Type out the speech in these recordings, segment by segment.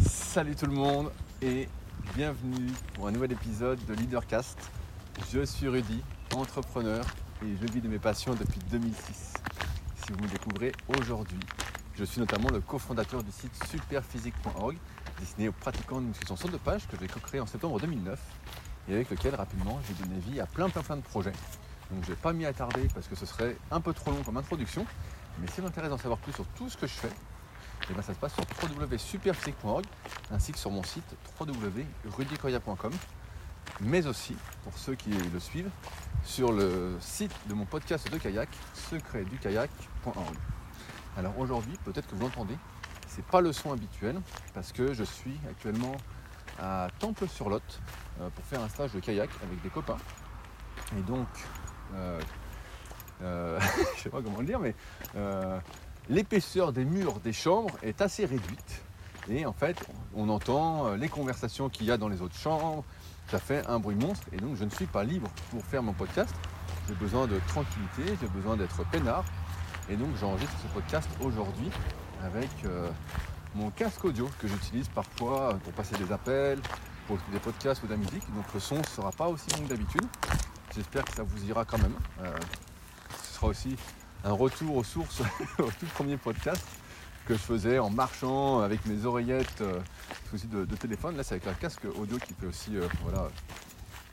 Salut tout le monde et bienvenue pour un nouvel épisode de Leadercast. Je suis Rudy, entrepreneur et je vis de mes passions depuis 2006. Si vous me découvrez aujourd'hui, je suis notamment le cofondateur du site superphysique.org destiné aux pratiquants de musculation sur deux pages que j'ai co-créé en septembre 2009 et avec lequel rapidement j'ai donné vie à plein plein plein de projets. Donc je n'ai pas m'y attarder parce que ce serait un peu trop long comme introduction, mais si vous intéresse d'en savoir plus sur tout ce que je fais, et bien ça se passe sur www.superphysique.org ainsi que sur mon site www.rudicoya.com mais aussi, pour ceux qui le suivent, sur le site de mon podcast de kayak, secretdukayak.org. Alors aujourd'hui, peut-être que vous l'entendez, c'est pas le son habituel parce que je suis actuellement à Temple-sur-Lot euh, pour faire un stage de kayak avec des copains. Et donc, euh, euh, je sais pas comment le dire, mais euh, l'épaisseur des murs des chambres est assez réduite. Et en fait, on entend euh, les conversations qu'il y a dans les autres chambres. Ça fait un bruit monstre. Et donc, je ne suis pas libre pour faire mon podcast. J'ai besoin de tranquillité, j'ai besoin d'être peinard. Et donc, j'enregistre ce podcast aujourd'hui avec euh, mon casque audio que j'utilise parfois pour passer des appels, pour des podcasts ou de la musique. Donc, le son ne sera pas aussi bon que d'habitude. J'espère que ça vous ira quand même. Euh, ce sera aussi un retour aux sources au tout premier podcast que je faisais en marchant avec mes oreillettes euh, de, téléphone. Là, c'est avec un casque audio qui fait aussi, euh, voilà,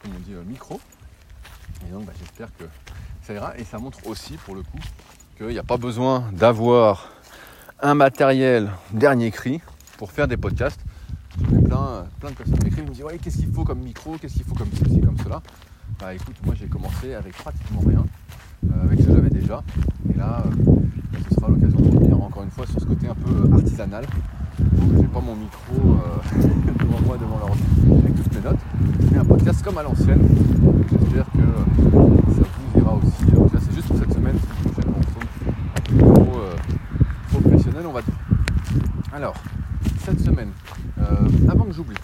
comme on dit, euh, micro. Et donc, bah, j'espère que ça ira. Et ça montre aussi, pour le coup, qu'il n'y a pas besoin d'avoir un matériel dernier cri pour faire des podcasts. Plein, plein de personnes m'écrivent, me disent ouais, qu'est-ce qu'il faut comme micro, qu'est-ce qu'il faut comme ceci, comme cela? Bah écoute, moi j'ai commencé avec pratiquement rien, euh, avec ce Et là, euh, ce sera l'occasion de revenir encore une fois sur ce côté un peu euh, artisanal. J'ai pas mon micro euh, devant moi, devant l'ordi, avec toutes mes notes, mais un podcast comme à l'ancienne. J'espère que ça vous ira aussi. Donc là c'est juste pour cette semaine, peu professionnel on va dire. Alors, cette semaine, avant que j'oublie,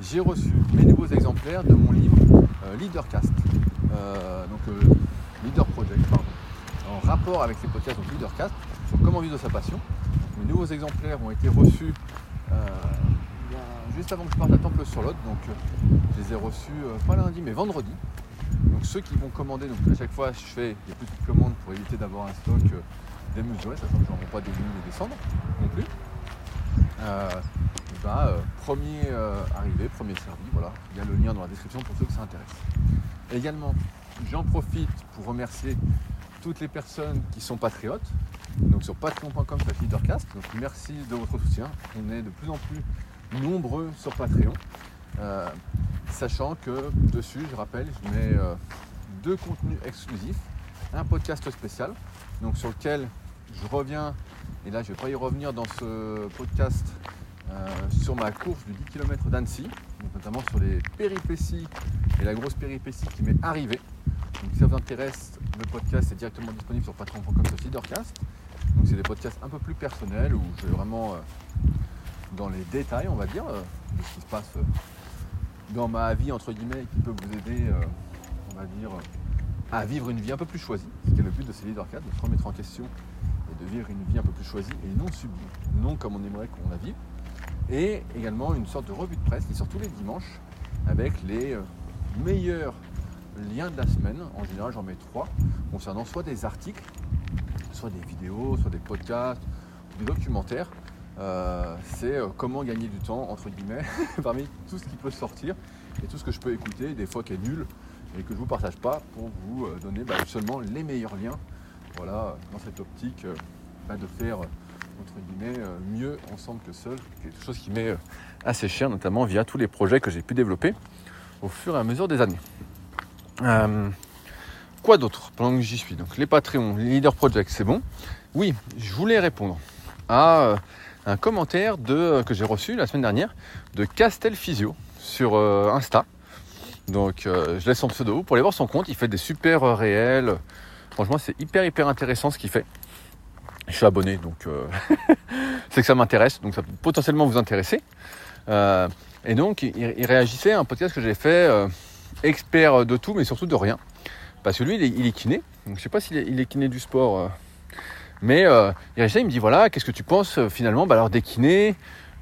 j'ai reçu mes nouveaux exemplaires de mon livre euh, Leadercast, donc Leader Project, pardon, en rapport avec ces podcasts, donc Leadercast, sur comment vivre de sa passion. Mes nouveaux exemplaires ont été reçus euh, juste avant que je parte à Temple-sur-Lot, donc euh, je les ai reçus euh, pas lundi mais vendredi. Donc ceux qui vont commander, donc à chaque fois je fais des petites commandes pour éviter d'avoir un stock démesuré, sachant que j'en vends pas des lignes et des cendres non plus. Euh, premier arrivé, premier servi, voilà. Il y a le lien dans la description pour ceux que ça intéresse. Également, j'en profite pour remercier toutes les personnes qui sont patriotes. Donc sur patreon.com leadercast. Donc merci de votre soutien. On est de plus en plus nombreux sur Patreon. Euh, sachant que dessus, je rappelle, je mets euh, deux contenus exclusifs, un podcast spécial, donc sur lequel je reviens, et là je ne vais pas y revenir dans ce podcast, euh, sur ma course du 10 km d'Annecy, notamment sur les péripéties et la grosse péripétie qui m'est arrivée. Donc si ça vous intéresse, le podcast est directement disponible sur patreon.com Leadercast. Donc c'est des podcasts un peu plus personnels où je vais vraiment euh, dans les détails, on va dire, euh, de ce qui se passe euh, dans ma vie, entre guillemets, qui peut vous aider, on va dire, à vivre une vie un peu plus choisie, ce qui est le but de ces Leadercast, de se remettre en question et de vivre une vie un peu plus choisie et non subie, non comme on aimerait qu'on la vive. Et également une sorte de revue de presse qui sort tous les dimanches avec les meilleurs liens de la semaine. En général, j'en mets trois concernant soit des articles, soit des vidéos, soit des podcasts, des documentaires. Euh, c'est euh, comment gagner du temps, entre guillemets, parmi tout ce qui peut sortir et tout ce que je peux écouter, des fois qui est nul et que je ne vous partage pas pour vous euh, donner bah, seulement les meilleurs liens. Voilà, dans cette optique bah, de faire entre guillemets mieux ensemble que seul, quelque chose qui m'est assez cher, notamment via tous les projets que j'ai pu développer au fur et à mesure des années. Euh, quoi d'autre pendant que j'y suis Donc les Patreons, les Leader Project, c'est bon. Oui, je voulais répondre à euh, un commentaire euh, que j'ai reçu la semaine dernière de Castel Physio sur Insta. Donc je laisse son pseudo pour aller voir son compte. Il fait des super réels. Franchement, c'est hyper hyper intéressant ce qu'il fait. Je suis abonné, donc c'est que ça m'intéresse, donc ça peut potentiellement vous intéresser. Et donc il, réagissait à un podcast que j'ai fait, expert de tout, mais surtout de rien. Parce que lui, il est, kiné. Donc je sais pas s'il est, kiné du sport. euh, mais euh, il il me dit voilà, qu'est-ce que tu penses euh, finalement bah, alors des kinés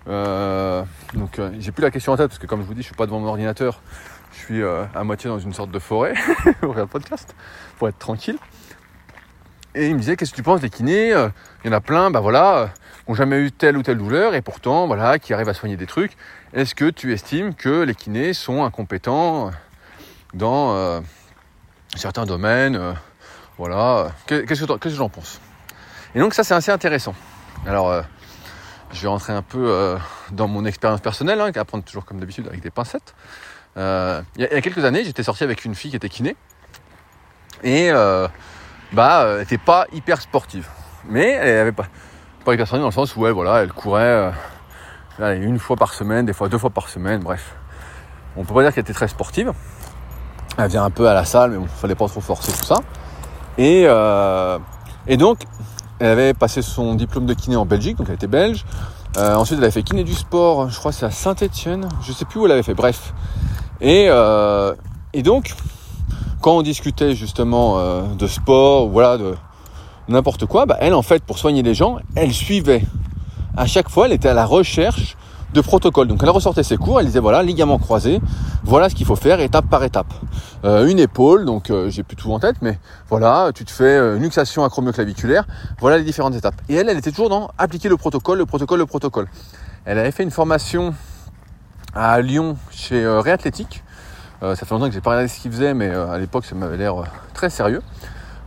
donc j'ai plus la question en tête parce que comme je vous dis, je suis pas devant mon ordinateur, je suis à moitié dans une sorte de forêt au le podcast pour être tranquille. Et il me disait qu'est-ce que tu penses des kinés Il y en a plein, bah voilà, qui n'ont jamais eu telle ou telle douleur et pourtant voilà, qui arrivent à soigner des trucs. Est-ce que tu estimes que les kinés sont incompétents dans certains domaines Voilà. Qu'est-ce que j'en pense? Et donc ça c'est assez intéressant. Alors je vais rentrer un peu dans mon expérience personnelle, hein, à toujours comme d'habitude avec des pincettes. il y, a quelques années, j'étais sorti avec une fille qui était kiné et bah, elle n'était pas hyper sportive. Mais elle avait pas, pas hyper sportive dans le sens où elle, voilà, elle courait euh, une fois par semaine, des fois deux fois par semaine, bref. On peut pas dire qu'elle était très sportive. Elle vient un peu à la salle, mais bon, fallait pas trop forcer tout ça. Et, euh, et donc, elle avait passé son diplôme de kiné en Belgique, donc elle était belge. Euh, ensuite, elle avait fait kiné du sport, je crois c'est à Saint-Etienne, je sais plus où elle avait fait, bref. Et, et donc, quand on discutait justement euh, de sport, voilà, de n'importe quoi, bah, elle en fait pour soigner les gens, elle suivait. À chaque fois, elle était à la recherche de protocoles. Donc elle ressortait ses cours, elle disait voilà, ligament croisé, voilà ce qu'il faut faire étape par étape. Euh, une épaule, donc euh, j'ai plus tout en tête, mais voilà, tu te fais une luxation acromioclaviculaire, voilà les différentes étapes. Et elle, elle était toujours dans appliquer le protocole, le protocole, le protocole. Elle avait fait une formation à Lyon chez Réathlétique, euh, ça fait longtemps que j'ai pas regardé ce qu'il faisait, mais euh, à l'époque ça m'avait l'air euh, très sérieux,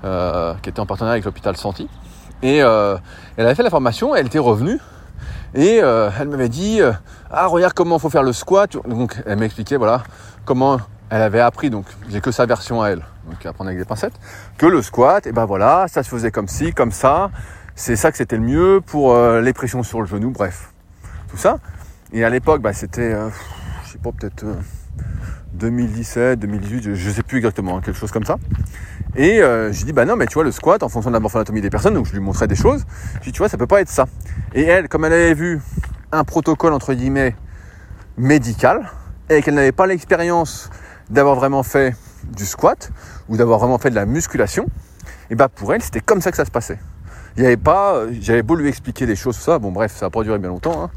qui était en partenariat avec l'hôpital Santi. Et elle avait fait la formation, elle était revenue et elle m'avait dit ah regarde comment faut faire le squat. Donc elle m'expliquait voilà comment elle avait appris donc j'ai que sa version à elle, donc à avec des pincettes, que le squat et ben voilà ça se faisait comme ci comme ça, c'est ça que c'était le mieux pour les pressions sur le genou, bref tout ça. Et à l'époque bah, c'était je sais pas peut-être 2017, 2018, je, ne sais plus exactement, hein, quelque chose comme ça. Et euh, j'ai dit bah non mais tu vois le squat en fonction de la morphoanatomie des personnes, donc je lui montrais des choses. Je dit tu vois ça peut pas être ça. Et elle, comme elle avait vu un protocole entre guillemets médical et qu'elle n'avait pas l'expérience d'avoir vraiment fait du squat ou d'avoir vraiment fait de la musculation, et bah pour elle c'était comme ça que ça se passait. Il n'y avait pas, j'avais beau lui expliquer des choses, ça, bon bref ça a pas duré bien longtemps. Hein.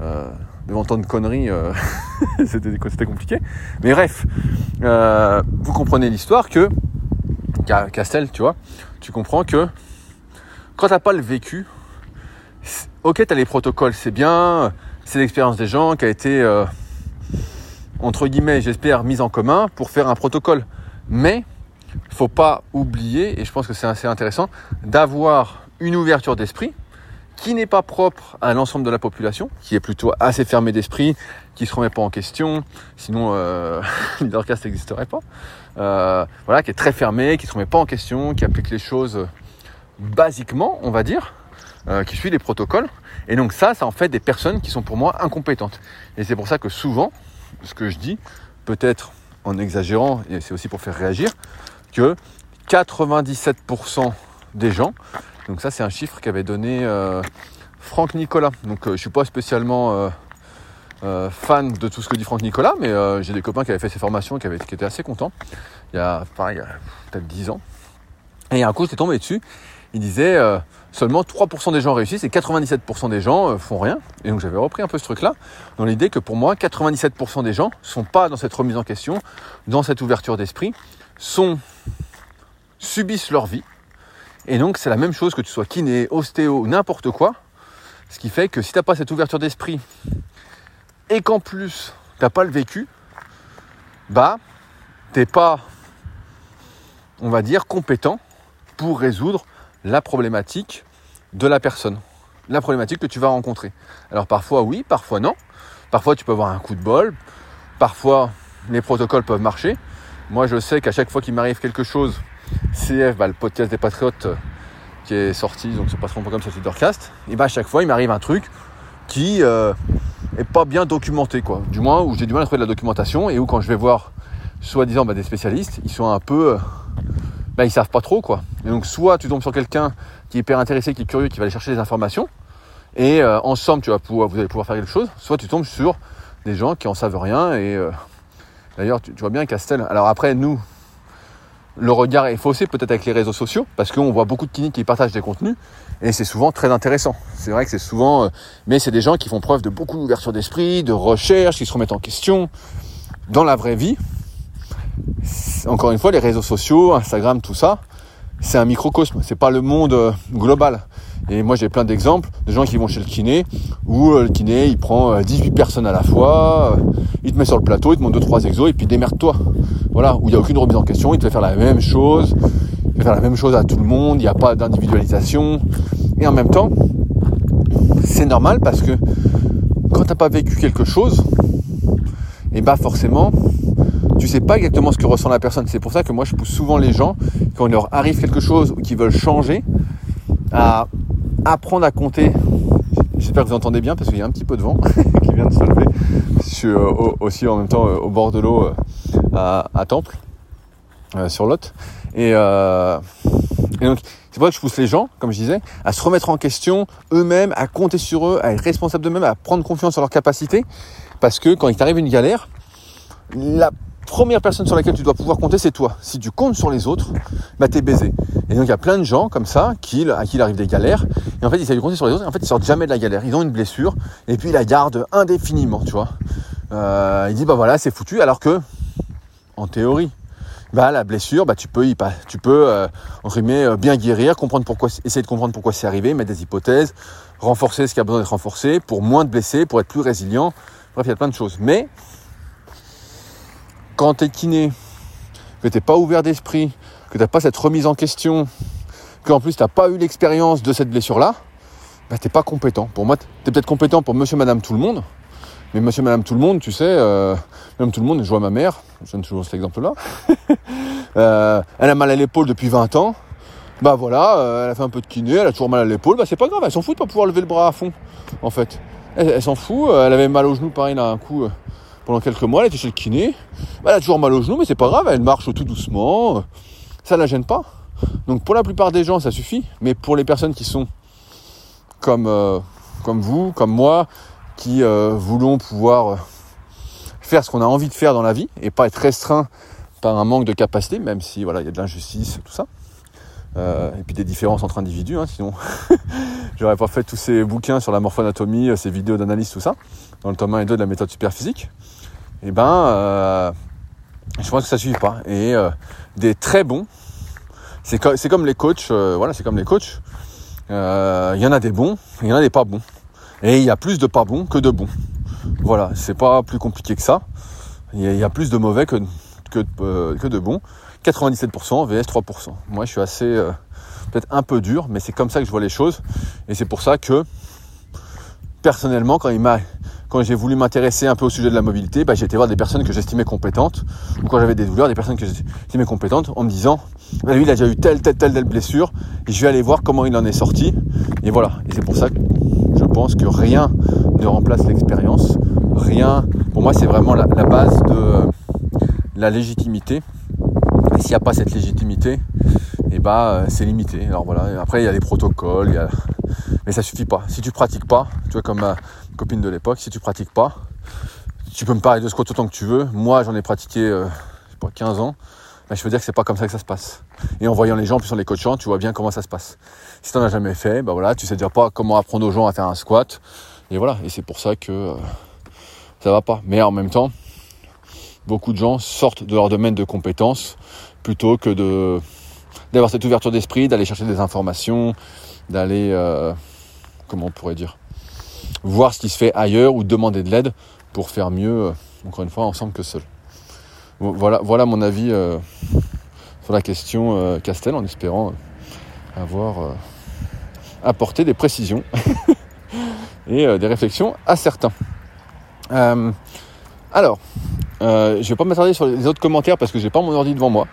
Euh, devant tant de conneries, euh, c'était compliqué. Mais bref, euh, vous comprenez l'histoire que, Castel, tu vois, tu comprends que quand t'as pas le vécu, ok, t'as les protocoles, c'est bien, c'est l'expérience des gens qui a été, euh, entre guillemets, j'espère, mise en commun pour faire un protocole. Mais, faut pas oublier, et je pense que c'est assez intéressant, d'avoir une ouverture d'esprit qui n'est pas propre à l'ensemble de la population, qui est plutôt assez fermé d'esprit, qui se remet pas en question, sinon euh, Leadercast n'existerait pas. Euh, voilà, qui est très fermé, qui se remet pas en question, qui applique les choses basiquement, on va dire, euh, qui suit les protocoles. Et donc ça, ça en fait des personnes qui sont pour moi incompétentes. Et c'est pour ça que souvent, ce que je dis, peut-être en exagérant, et c'est aussi pour faire réagir, que 97% des gens donc ça, c'est un chiffre qu'avait donné euh, Franck Nicolas. Donc je suis pas spécialement euh, fan de tout ce que dit Franck Nicolas, mais j'ai des copains qui avaient fait ces formations qui, avaient, qui étaient assez contents. Il y a, pareil, peut-être 10 ans. Et un coup, j'étais tombé dessus. Il disait seulement 3% des gens réussissent et 97% des gens font rien. Et donc j'avais repris un peu ce truc-là, dans l'idée que pour moi, 97% des gens sont pas dans cette remise en question, dans cette ouverture d'esprit, sont subissent leur vie, et donc c'est la même chose que tu sois kiné, ostéo, n'importe quoi. Ce qui fait que si tu n'as pas cette ouverture d'esprit et qu'en plus tu n'as pas le vécu, bah t'es pas, on va dire, compétent pour résoudre la problématique de la personne, la problématique que tu vas rencontrer. Alors parfois oui, parfois non. Parfois tu peux avoir un coup de bol, parfois les protocoles peuvent marcher. Moi je sais qu'à chaque fois qu'il m'arrive quelque chose CF, bah, le podcast des Patriotes euh, qui est sorti, donc c'est pas trop comme c'est Leadercast, et bah à chaque fois il m'arrive un truc qui euh, pas bien documenté, quoi. Du moins où j'ai du mal à trouver de la documentation et où quand je vais voir soi-disant bah, des spécialistes, ils sont un peu. Euh, bah, ils savent pas trop quoi. Donc soit tu tombes sur quelqu'un qui est hyper intéressé, qui est curieux, qui va aller chercher des informations, et ensemble tu vas pouvoir, vous allez pouvoir faire quelque chose, soit tu tombes sur des gens qui en savent rien et d'ailleurs tu, tu, vois bien Castel. Alors après nous, le regard est faussé peut-être avec les réseaux sociaux, parce qu'on voit beaucoup de kinés qui partagent des contenus, et c'est souvent très intéressant. C'est vrai que c'est souvent, euh, mais c'est des gens qui font preuve de beaucoup d'ouverture d'esprit, de recherche, qui se remettent en question. Dans la vraie vie, encore une fois, les réseaux sociaux, Instagram, tout ça, c'est un microcosme, c'est pas le monde euh, global. Et moi j'ai plein d'exemples de gens qui vont chez le kiné, où euh, le kiné il prend 18 personnes à la fois, il te met sur le plateau, il te montre 2-3 exos et puis démerde-toi. Voilà, où il n'y a aucune remise en question, il te fait faire la même chose, faire la même chose à tout le monde, il n'y a pas d'individualisation. Et en même temps, c'est normal parce que quand tu n'as pas vécu quelque chose, et eh bah ben, forcément, tu sais pas exactement ce que ressent la personne. C'est pour ça que moi je pousse souvent les gens, quand il leur arrive quelque chose ou qu'ils veulent changer, à apprendre à compter. J'espère que vous entendez bien parce qu'il y a un petit peu de vent qui vient de se lever. Je suis euh, aussi en même temps euh, au bord de l'eau euh, à, Temple, sur Lot. Et, donc c'est pour ça que je pousse les gens, comme je disais, à se remettre en question eux-mêmes, à compter sur eux, à être responsables d'eux-mêmes, à prendre confiance en leurs capacités. Parce que quand il t'arrive une galère, la première personne sur laquelle tu dois pouvoir compter, c'est toi. Si tu comptes sur les autres, bah t'es baisé. Et donc il y a plein de gens comme ça qui, à qui il arrive des galères, et en fait ils essayent de compter sur les autres, et en fait ils sortent jamais de la galère. Ils ont une blessure, et puis ils la gardent indéfiniment, tu vois. Euh, il dit bah voilà c'est foutu, alors que en théorie, bah la blessure, bah tu peux y tu peux euh, euh, bien guérir, comprendre pourquoi, essayer de comprendre pourquoi c'est arrivé, mettre des hypothèses, renforcer ce qui a besoin d'être renforcé pour moins de blessés, pour être plus résilient. Bref, il y a plein de choses. Mais quand tu es kiné, que tu pas ouvert d'esprit, que tu pas cette remise en question, qu'en plus tu pas eu l'expérience de cette blessure-là, bah, tu pas compétent. Pour moi, tu peut-être compétent pour monsieur, madame, tout le monde, mais monsieur, madame, tout le monde, tu sais, euh, même tout le monde, je vois ma mère, je donne toujours cet exemple-là, euh, elle a mal à l'épaule depuis 20 ans, bah voilà, euh, elle a fait un peu de kiné, elle a toujours mal à l'épaule, bah c'est pas grave, elle s'en fout de pas pouvoir lever le bras à fond, en fait. Elle, s'en fout, elle avait mal au genou, pareil, là, un coup, pendant quelques mois, elle était chez le kiné. Elle a toujours mal au genou, mais c'est pas grave, elle marche tout doucement. Ça la gêne pas. Donc pour la plupart des gens, ça suffit. Mais pour les personnes qui sont comme, euh, comme vous, comme moi, qui euh, voulons pouvoir euh, faire ce qu'on a envie de faire dans la vie et pas être restreint par un manque de capacité, même si voilà, il y a de l'injustice, tout ça. et puis des différences entre individus, hein, sinon j'aurais pas fait tous ces bouquins sur la morphoanatomie, ces vidéos d'analyse, tout ça, dans le tome 1 et 2 de la méthode superphysique et eh ben, euh, je pense que ça suffit pas. Et euh, des très bons, c'est comme, les coachs, euh, voilà, c'est comme les coachs. Il y en a des bons, il y en a des pas bons. Et il y a plus de pas bons que de bons. Voilà, c'est pas plus compliqué que ça. Il y, a plus de mauvais que, que, que de bons. 97% vs 3%. Moi, je suis assez, peut-être un peu dur, mais c'est comme ça que je vois les choses. Et c'est pour ça que, personnellement, quand il m'a quand j'ai voulu m'intéresser un peu au sujet de la mobilité, bah, j'ai été voir des personnes que j'estimais compétentes, ou quand j'avais des douleurs, des personnes que j'estimais compétentes, en me disant, bah, lui, il a déjà eu telle, telle, telle, telle blessure, et je vais aller voir comment il en est sorti. Et voilà. Et c'est pour ça que pense que rien ne remplace l'expérience. Rien, pour moi, c'est vraiment la, base de la légitimité. Et s'il n'y a pas cette légitimité, eh bah, c'est limité. Alors voilà. Après, il y a les protocoles, mais ça suffit pas. Si tu pratiques pas, tu vois, comme ma copine de l'époque, si tu pratiques pas, tu peux me parler de squat autant que tu veux. Moi, j'en ai pratiqué, euh, pas, 15 ans. Je veux dire que c'est pas comme ça que ça se passe. Et en voyant les gens, puis en les coachant, tu vois bien comment ça se passe. Si tu n'en as jamais fait, bah voilà, tu sais dire pas comment apprendre aux gens à faire un squat. Et voilà. Et c'est pour ça que euh, ça va pas. Mais en même temps, beaucoup de gens sortent de leur domaine de compétences plutôt que de d'avoir cette ouverture d'esprit, d'aller chercher des informations, d'aller, euh, comment on pourrait dire, voir ce qui se fait ailleurs ou demander de l'aide pour faire mieux, euh, encore une fois, ensemble que seul. Voilà, voilà mon avis euh, sur la question Castel, en espérant avoir apporté des précisions et des réflexions à certains. alors, je ne vais pas m'attarder sur les autres commentaires parce que j'ai pas mon ordi devant moi.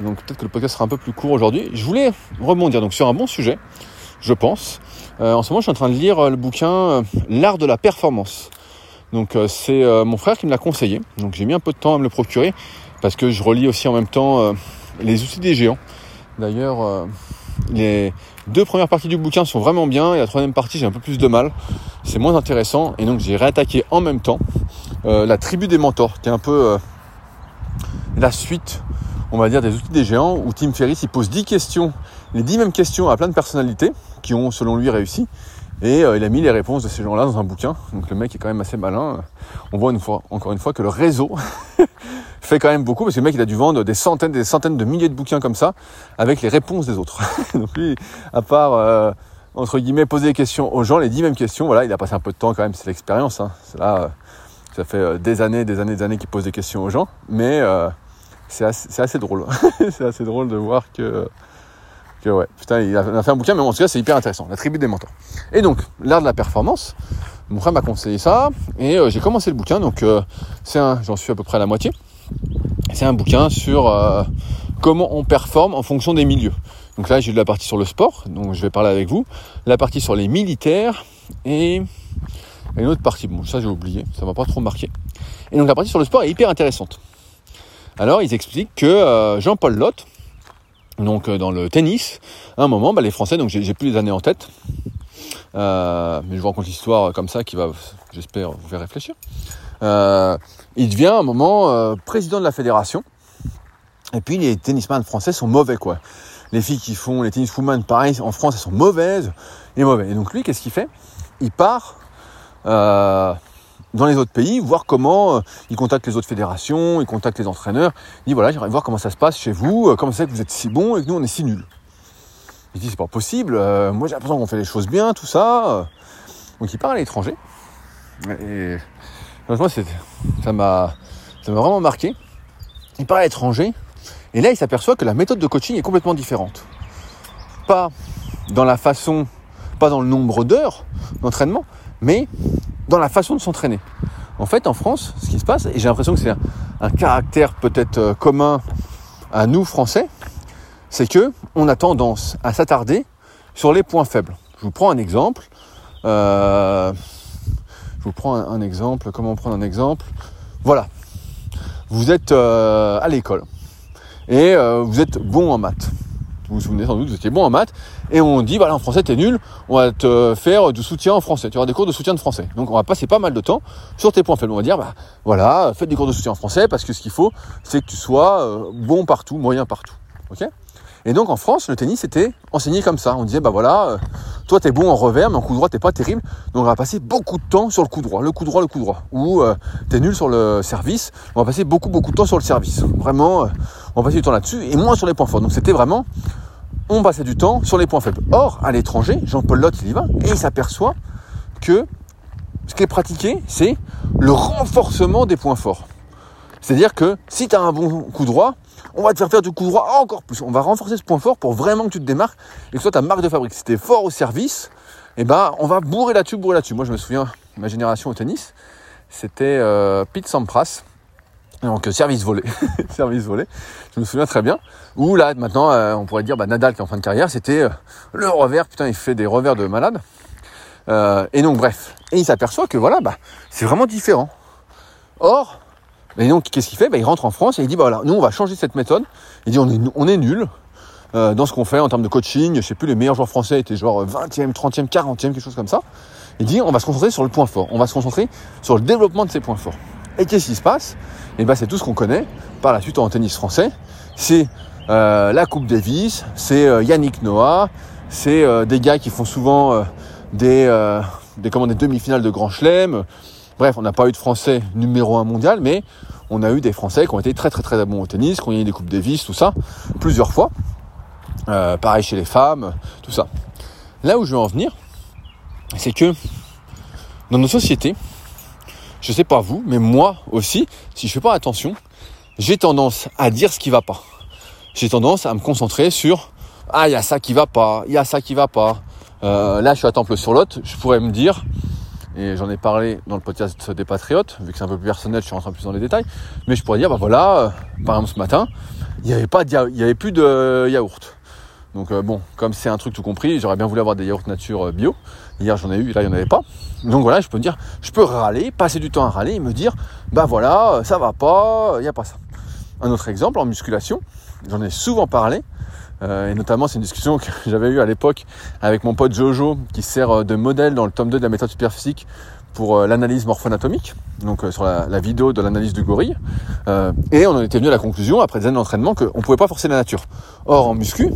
Donc peut-être que le podcast sera un peu plus court aujourd'hui. Je voulais rebondir donc sur un bon sujet je pense. Euh, en ce moment, je suis en train de lire euh, le bouquin euh, L'art de la performance. Donc c'est mon frère qui me l'a conseillé. Donc j'ai mis un peu de temps à me le procurer parce que je relis aussi en même temps les outils des géants. D'ailleurs, les deux premières parties du bouquin sont vraiment bien et la troisième partie j'ai un peu plus de mal. C'est moins intéressant et donc j'ai réattaqué en même temps la tribu des mentors qui est un peu la suite on va dire, des outils des géants où Tim Ferriss il pose 10 questions, les 10 mêmes questions à plein de personnalités qui ont selon lui réussi. Et euh, il a mis les réponses de ces gens-là dans un bouquin. Donc le mec est quand même assez malin. On voit une fois, encore une fois que le réseau fait quand même beaucoup parce que le mec il a dû vendre des centaines, des centaines de milliers de bouquins comme ça avec les réponses des autres. Donc lui, à part euh, entre guillemets poser des questions aux gens, les dix mêmes questions, voilà, il a passé un peu de temps quand même, c'est l'expérience. Hein. C'est là, euh, ça fait des années, des années, des années qu'il pose des questions aux gens, mais c'est assez, assez, drôle. c'est assez drôle de voir que ouais, putain, il a, fait un bouquin, mais en tout cas, c'est hyper intéressant, la tribu des mentors. Et donc, l'art de la performance, mon frère m'a conseillé ça, et euh, j'ai commencé le bouquin, donc euh, c'est un, j'en suis à peu près à la moitié. C'est un bouquin sur euh, comment on performe en fonction des milieux. Donc là, j'ai eu la partie sur le sport, donc je vais parler avec vous, la partie sur les militaires et une autre partie. Bon, ça j'ai oublié, ça m'a pas trop marqué. Et donc la partie sur le sport est hyper intéressante. Alors, ils expliquent que Jean-Paul Lotte, donc euh, dans le tennis, à un moment, bah, les Français, donc j'ai plus les années en tête, euh, mais je vous raconte l'histoire comme ça qui va, j'espère, vous faire réfléchir. Euh, il devient à un moment président de la fédération. Et puis les tennisman français sont mauvais quoi. Les filles qui font les tenniswomen pareil en France elles sont mauvaises et mauvais. Et donc lui qu'est-ce qu'il fait? Il part dans les autres pays, voir comment euh, ils contactent les autres fédérations, ils contactent les entraîneurs. Il dit voilà, j'aimerais voir comment ça se passe chez vous, euh, comment c'est que vous êtes si bon et que nous on est si nuls. Il dit c'est pas possible, euh, moi j'ai l'impression qu'on fait les choses bien, tout ça. Donc il part à l'étranger. Et franchement, ça m'a ça m'a vraiment marqué. Il part à l'étranger et là il s'aperçoit que la méthode de coaching est complètement différente. Pas dans la façon, pas dans le nombre d'heures d'entraînement, mais dans la façon de s'entraîner. En fait, en France, ce qui se passe, et j'ai l'impression que c'est un, caractère peut-être euh, commun à nous Français, c'est que on a tendance à s'attarder sur les points faibles. Je vous prends un exemple. Euh, je vous prends un, exemple. Comment prendre un exemple? Voilà. Vous êtes euh, à l'école et vous êtes bon en maths. Vous vous souvenez sans doute, vous étiez bon en maths et on dit, voilà, en français, t'es nul, on va te faire du soutien en français. Tu auras des cours de soutien de français. Donc, on va passer pas mal de temps sur tes points faibles. On va dire, bah, voilà, faites des cours de soutien en français parce que ce qu'il faut, c'est que tu sois euh, bon partout, moyen partout. Ok? Et donc, en France, le tennis était enseigné comme ça. On disait, bah voilà, euh, toi, t'es bon en revers, mais en coup droit, t'es pas terrible. Donc, on va passer beaucoup de temps sur le coup droit, le coup droit, le coup droit. Ou euh, t'es nul sur le service, on va passer beaucoup, beaucoup de temps sur le service. Vraiment, on va passer du temps là-dessus et moins sur les points forts. Donc, c'était vraiment on passait du temps sur les points faibles. Or, à l'étranger, Jean-Paul Lotte, il y va, et il s'aperçoit que ce qui est pratiqué, c'est le renforcement des points forts. C'est-à-dire que si tu as un bon coup droit, on va te faire faire du coup droit encore plus. On va renforcer ce point fort pour vraiment que tu te démarques et que soit ta marque de fabrique. Si tu es fort au service, eh ben, on va bourrer là-dessus, bourrer là-dessus. Moi, je me souviens, ma génération au tennis, c'était euh, Pete Sampras, donc euh, service volé, service volé. Je me souviens très bien. Ou là maintenant, euh, on pourrait dire bah, Nadal qui est en fin de carrière, c'était euh, le revers. Putain, il fait des revers de malade. et donc bref, et il s'aperçoit que voilà, bah c'est vraiment différent. Or, et donc qu'est-ce qu'il fait? Bah, Il rentre en France et il dit bah voilà, nous on va changer cette méthode. Il dit on est nul dans ce qu'on fait en termes de coaching. Je sais plus les meilleurs joueurs français étaient genre 20e, 30e, 40e, quelque chose comme ça. Il dit on va se concentrer sur le point fort. On va se concentrer sur le développement de ces points forts. Et qu'est-ce qui se passe? Et ben c'est tout ce qu'on connaît par la suite en tennis français. C'est euh, la Coupe Davis, c'est euh, Yannick Noah, c'est euh, des gars qui font souvent des, des, des demi-finales de Grand Chelem. Bref, on n'a pas eu de Français numéro un mondial, mais on a eu des Français qui ont été très très très bons au tennis, qui ont gagné des Coupes Davis, tout ça, plusieurs fois. pareil chez les femmes, tout ça. Là où je veux en venir, c'est que dans nos sociétés, je sais pas vous, mais moi aussi, si je fais pas attention, j'ai tendance à dire ce qui va pas. J'ai tendance à me concentrer sur ah il y a ça qui va pas, il y a ça qui va pas. Euh, là je suis à Temple sur Lot, je pourrais me dire et j'en ai parlé dans le podcast des Patriotes, vu que c'est un peu plus personnel, je suis rentré plus dans les détails, mais je pourrais dire bah voilà, euh, par exemple ce matin, il n'y avait pas il y avait plus de yaourt. Donc euh, bon, comme c'est un truc tout compris, j'aurais bien voulu avoir des yaourts nature bio. Hier j'en ai eu, là il n'y en avait pas. Donc voilà, je peux me dire, je peux râler, passer du temps à râler et me dire, bah voilà, ça va pas, il n'y a pas ça. Un autre exemple en musculation, j'en ai souvent parlé, euh, et notamment c'est une discussion que j'avais eue à l'époque avec mon pote Jojo qui sert euh, de modèle dans le tome 2 de la méthode superphysique pour euh, l'analyse morpho-anatomique, donc euh, sur la, vidéo de l'analyse du gorille. et on en était venu à la conclusion, après des années d'entraînement, qu'on ne pouvait pas forcer la nature. Or, en muscu,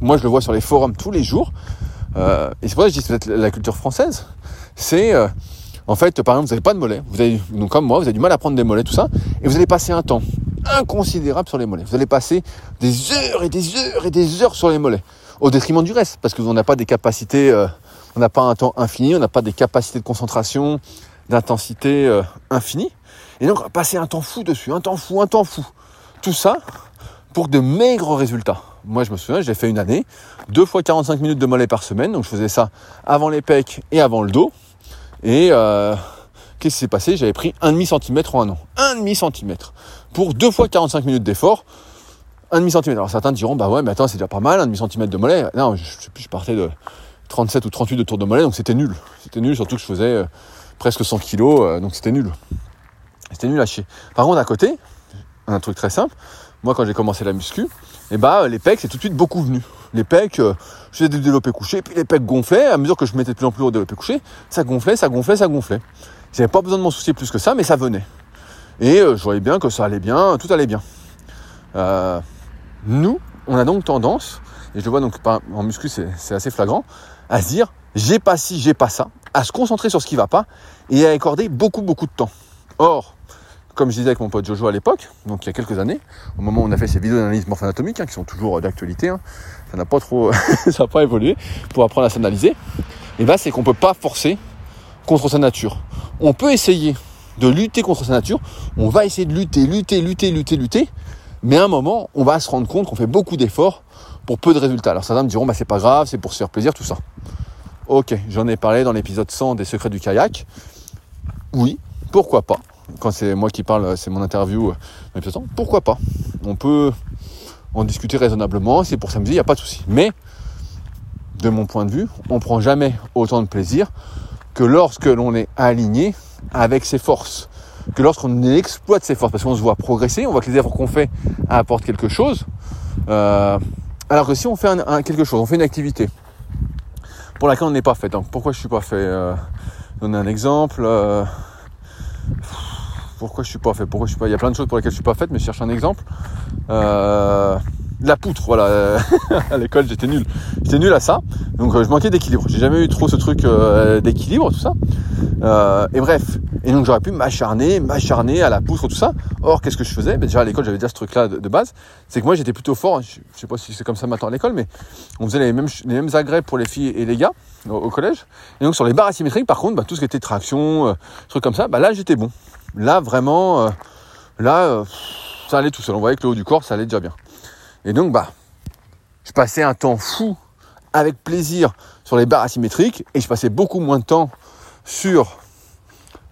moi je le vois sur les forums tous les jours, et c'est pour ça que je dis peut-être la culture française, c'est en fait, par exemple, vous n'avez pas de mollets, vous avez, donc comme moi, vous avez du mal à prendre des mollets, tout ça, et vous allez passer un temps inconsidérable sur les mollets. Vous allez passer des heures et des heures et des heures sur les mollets, au détriment du reste, parce que on n'a pas des capacités on n'a pas un temps infini, on n'a pas des capacités de concentration, d'intensité euh, infinies. Et donc, passer un temps fou dessus, un temps fou, un temps fou. Tout ça pour de maigres résultats. Moi, je me souviens, j'ai fait une année, deux fois 45 minutes de mollet par semaine. Donc, je faisais ça avant les pecs et avant le dos. Et euh, qu'est-ce qui s'est passé? J'avais pris un demi centimètre en un an. Un demi centimètre. Pour deux fois 45 minutes d'effort. Un demi centimètre. Alors, certains diront, bah ouais, mais attends, c'est déjà pas mal, un demi centimètre de mollet. Non, je, je partais de 37 ou 38 de tour de mollet, donc c'était nul. C'était nul, surtout que je faisais euh, presque 100 kilos, euh, donc c'était nul. C'était nul à chier. Par contre, à côté, un truc très simple, moi quand j'ai commencé la muscu, eh bah, les pecs, c'est tout de suite beaucoup venu. Les pecs, euh, je faisais des développés couchés, puis les pecs gonflaient, à mesure que je mettais de plus en plus au développé couché, ça gonflait, ça gonflait, ça gonflait. J'avais pas besoin de m'en soucier plus que ça, mais ça venait. Et je voyais bien que ça allait bien, tout allait bien. nous, on a donc tendance, et je le vois donc en muscu, c'est assez flagrant, à se dire j'ai pas ci, j'ai pas ça, à se concentrer sur ce qui va pas et à accorder beaucoup beaucoup de temps. Or, comme je disais avec mon pote Jojo à l'époque, donc il y a quelques années, au moment où on a fait ces vidéos d'analyse morpho-anatomique, hein, qui sont toujours d'actualité, hein, ça n'a pas trop, ça n'a pas évolué, pour apprendre à s'analyser, et eh ben c'est qu'on peut pas forcer contre sa nature. On peut essayer de lutter contre sa nature, on va essayer de lutter, lutter, lutter, lutter, lutter, mais à un moment, on va se rendre compte qu'on fait beaucoup d'efforts pour peu de résultats. Alors certains me diront, bah, c'est pas grave, c'est pour se faire plaisir, tout ça. Ok, j'en ai parlé dans l'épisode 100 des secrets du kayak. Oui, pourquoi pas Quand c'est moi qui parle, c'est mon interview euh, dans l'épisode 100, pourquoi pas On peut en discuter raisonnablement, c'est pour s'amuser, il n'y a pas de souci. Mais, de mon point de vue, on prend jamais autant de plaisir que lorsque l'on est aligné avec ses forces, que lorsqu'on exploite ses forces, parce qu'on se voit progresser, on voit que les efforts qu'on fait apportent quelque chose. Euh, alors que si on fait un, quelque chose, on fait une activité pour laquelle on n'est pas fait. Donc pourquoi je suis pas fait euh, Donner un exemple. Euh, pourquoi je suis pas fait Pourquoi je suis pas Il y a plein de choses pour lesquelles je suis pas fait, mais je cherche un exemple. Euh, la poutre, voilà. à l'école, j'étais nul. J'étais nul à ça. Donc, je manquais d'équilibre. J'ai jamais eu trop ce truc d'équilibre, tout ça. et bref. Et donc, j'aurais pu m'acharner, m'acharner à la poutre, tout ça. Or, qu'est-ce que je faisais? Ben, Déjà, à l'école, j'avais déjà ce truc-là de, base. C'est que moi, j'étais plutôt fort. Je, sais pas si c'est comme ça maintenant à l'école, mais on faisait les mêmes, les mêmes agrès pour les filles et les gars au, collège. Et donc, sur les barres asymétriques, par contre, ben, tout ce qui était traction, euh, trucs comme ça, ben, là, j'étais bon. Là, vraiment, euh, là, euh, ça allait tout seul. On voyait que le haut du corps, ça allait déjà bien. Et donc, bah, je passais un temps fou avec plaisir sur les barres asymétriques et je passais beaucoup moins de temps sur